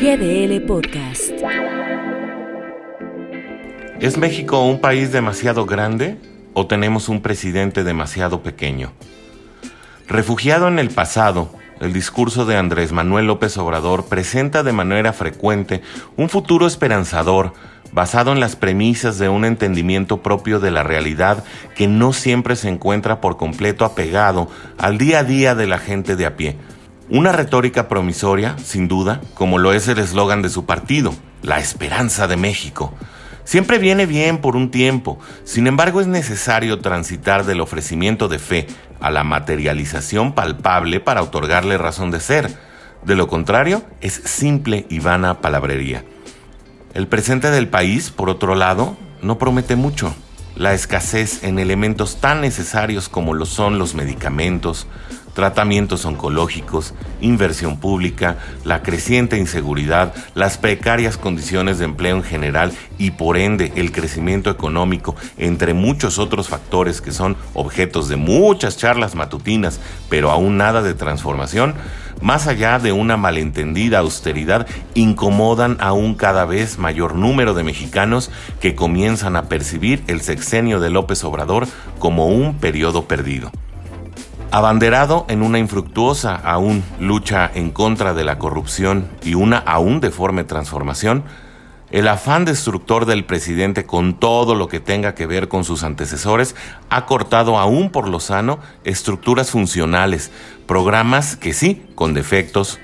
GDL Podcast. ¿Es México un país demasiado grande o tenemos un presidente demasiado pequeño? Refugiado en el pasado, el discurso de Andrés Manuel López Obrador presenta de manera frecuente un futuro esperanzador basado en las premisas de un entendimiento propio de la realidad que no siempre se encuentra por completo apegado al día a día de la gente de a pie. Una retórica promisoria, sin duda, como lo es el eslogan de su partido, la esperanza de México. Siempre viene bien por un tiempo, sin embargo es necesario transitar del ofrecimiento de fe a la materialización palpable para otorgarle razón de ser. De lo contrario, es simple y vana palabrería. El presente del país, por otro lado, no promete mucho. La escasez en elementos tan necesarios como lo son los medicamentos, tratamientos oncológicos, inversión pública, la creciente inseguridad, las precarias condiciones de empleo en general y por ende el crecimiento económico, entre muchos otros factores que son objetos de muchas charlas matutinas, pero aún nada de transformación, más allá de una malentendida austeridad, incomodan a un cada vez mayor número de mexicanos que comienzan a percibir el sexenio de López Obrador como un periodo perdido. Abanderado en una infructuosa aún lucha en contra de la corrupción y una aún deforme transformación, el afán destructor del presidente con todo lo que tenga que ver con sus antecesores ha cortado aún por lo sano estructuras funcionales, programas que sí, con defectos,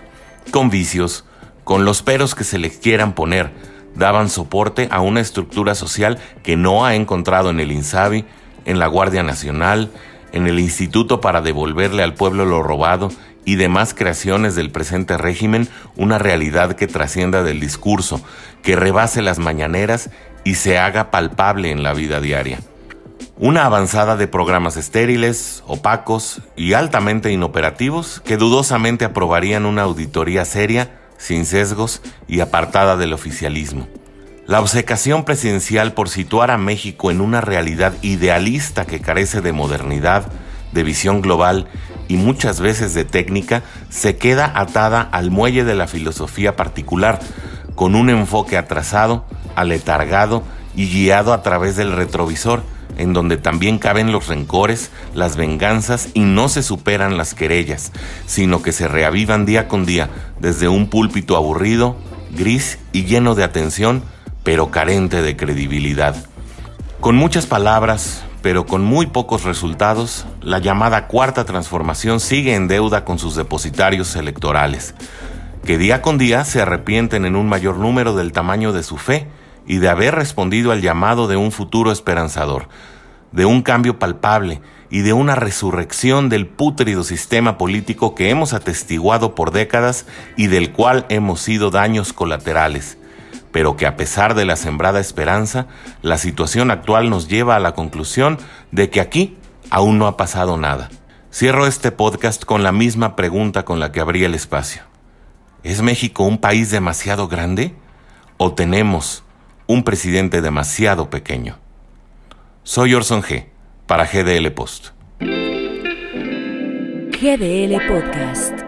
con vicios, con los peros que se les quieran poner, daban soporte a una estructura social que no ha encontrado en el INSABI, en la Guardia Nacional, en el Instituto para devolverle al pueblo lo robado y demás creaciones del presente régimen una realidad que trascienda del discurso, que rebase las mañaneras y se haga palpable en la vida diaria. Una avanzada de programas estériles, opacos y altamente inoperativos que dudosamente aprobarían una auditoría seria, sin sesgos y apartada del oficialismo. La obcecación presidencial por situar a México en una realidad idealista que carece de modernidad, de visión global y muchas veces de técnica, se queda atada al muelle de la filosofía particular, con un enfoque atrasado, aletargado y guiado a través del retrovisor, en donde también caben los rencores, las venganzas y no se superan las querellas, sino que se reavivan día con día desde un púlpito aburrido, gris y lleno de atención, pero carente de credibilidad. Con muchas palabras, pero con muy pocos resultados, la llamada cuarta transformación sigue en deuda con sus depositarios electorales, que día con día se arrepienten en un mayor número del tamaño de su fe y de haber respondido al llamado de un futuro esperanzador, de un cambio palpable y de una resurrección del pútrido sistema político que hemos atestiguado por décadas y del cual hemos sido daños colaterales pero que a pesar de la sembrada esperanza, la situación actual nos lleva a la conclusión de que aquí aún no ha pasado nada. Cierro este podcast con la misma pregunta con la que abrí el espacio. ¿Es México un país demasiado grande o tenemos un presidente demasiado pequeño? Soy Orson G. para GDL Post. GDL Podcast.